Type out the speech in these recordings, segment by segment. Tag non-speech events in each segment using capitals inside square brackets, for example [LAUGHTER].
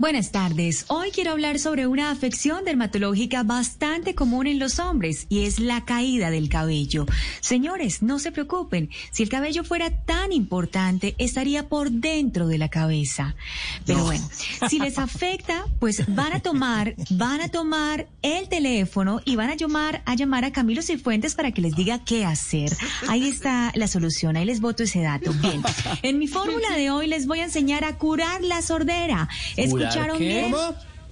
Buenas tardes. Hoy quiero hablar sobre una afección dermatológica bastante común en los hombres y es la caída del cabello. Señores, no se preocupen. Si el cabello fuera tan importante, estaría por dentro de la cabeza. Pero bueno, si les afecta, pues van a tomar, van a tomar el teléfono y van a llamar, a llamar a Camilo Cifuentes para que les diga qué hacer. Ahí está la solución. Ahí les voto ese dato. Bien. En mi fórmula de hoy les voy a enseñar a curar la sordera. ¿Escucharon bien?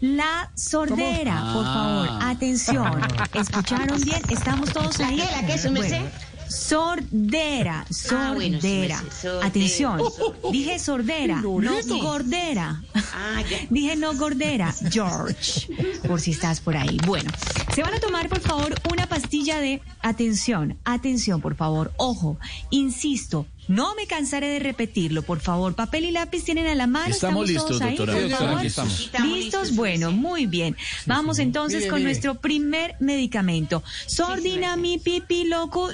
La sordera, por favor, atención. [LAUGHS] ¿Escucharon bien? ¿Estamos todos ahí? qué? ¿La merced? Bueno, Sordera, Ah, bueno, sordera. Atención, [LAUGHS] dije sordera, no Lorito. gordera. Ah, ya. [LAUGHS] Dije no gordera, George, por si estás por ahí. Bueno, se van a tomar por favor una pastilla de atención, atención por favor, ojo, insisto, no me cansaré de repetirlo, por favor, papel y lápiz tienen a la mano. Estamos todos listos, ahí, doctora. por Sí, doctora, favor? aquí estamos. Sí, estamos ¿Listos? listos, Bueno, muy bien. Vamos entonces Mire, con mire. nuestro primer medicamento. Sordina, sí, mi pipi, loco,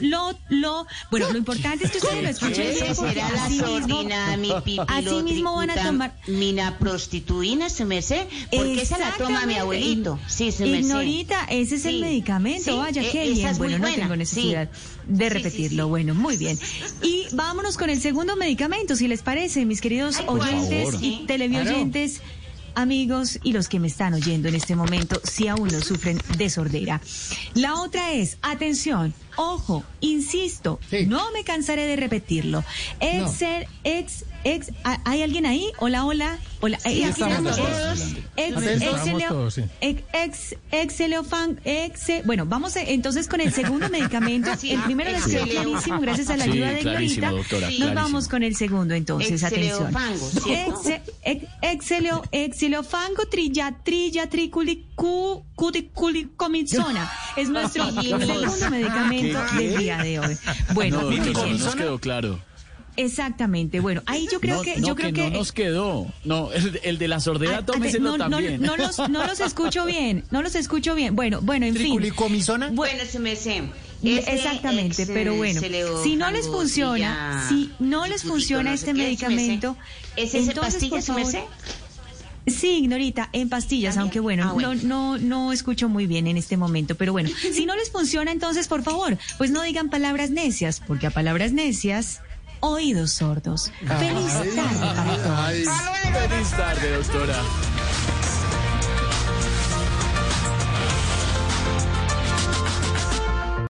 lo. Bueno, lo importante es que ustedes lo escuchen bien Ese porque así mismo, así mismo van a tomar. Mina prostituina, su merced, porque esa la toma mi abuelito. Sí, su merced. Ignorita, ese es el Sí, medicamento. sí, Vaya, e- qué esa bien. es muy Bueno, no tengo necesidad sí. de Sí, sí, repetirlo. sí. Bueno, muy bien. Y vámonos con el segundo medicamento, si les parece, mis queridos Ay, oyentes y televidentes. Amigos y los que me están oyendo en este momento, si aún no sufren de sordera. La otra es, atención, ojo, insisto, Sí. no me cansaré de repetirlo. Excel, ex, ex, ¿hay alguien ahí? Hola, hola, hola. eh, aquí estamos todos. Ex, ex- exceleo- sí. ex, ex, exe- bueno, vamos eh, entonces con el segundo medicamento. [LAUGHS] Sí, el primero les quedó exceleo- clarísimo gracias a la Sí, ayuda de Glorita. doctora, Nos clarísimo. vamos con el segundo entonces, atención. Exeleofango, ¿cierto? Exe- exeleo, exeleofango trilla, trilla, triculi, cu, cuticulicomizona. [LAUGHS] Es nuestro segundo medicamento del día de hoy. Bueno, No, bien. no nos quedó claro. Exactamente. Bueno, ahí yo creo no, que, no, yo creo que que, no nos quedó. No, el, el de la sordera, Ah, tómeselo no, no, también. no los, no los escucho [LAUGHS] bien, no los escucho bien. Bueno, bueno, en fin. ¿Triculicomizona? Bueno, su merced. ese Exactamente, ex- pero bueno, si no les funciona, si no les funciona no este medicamento, ¿Es esa entonces, pastilla, por favor? Sí, Ignorita, en pastillas, ¿También? aunque bueno, Ah, bueno. No, no, no escucho muy bien en este momento, pero bueno, [LAUGHS] si no les funciona, entonces, por favor, pues no digan palabras necias, porque a palabras necias, oídos sordos. Feliz tarde para todos. Feliz tarde, doctora.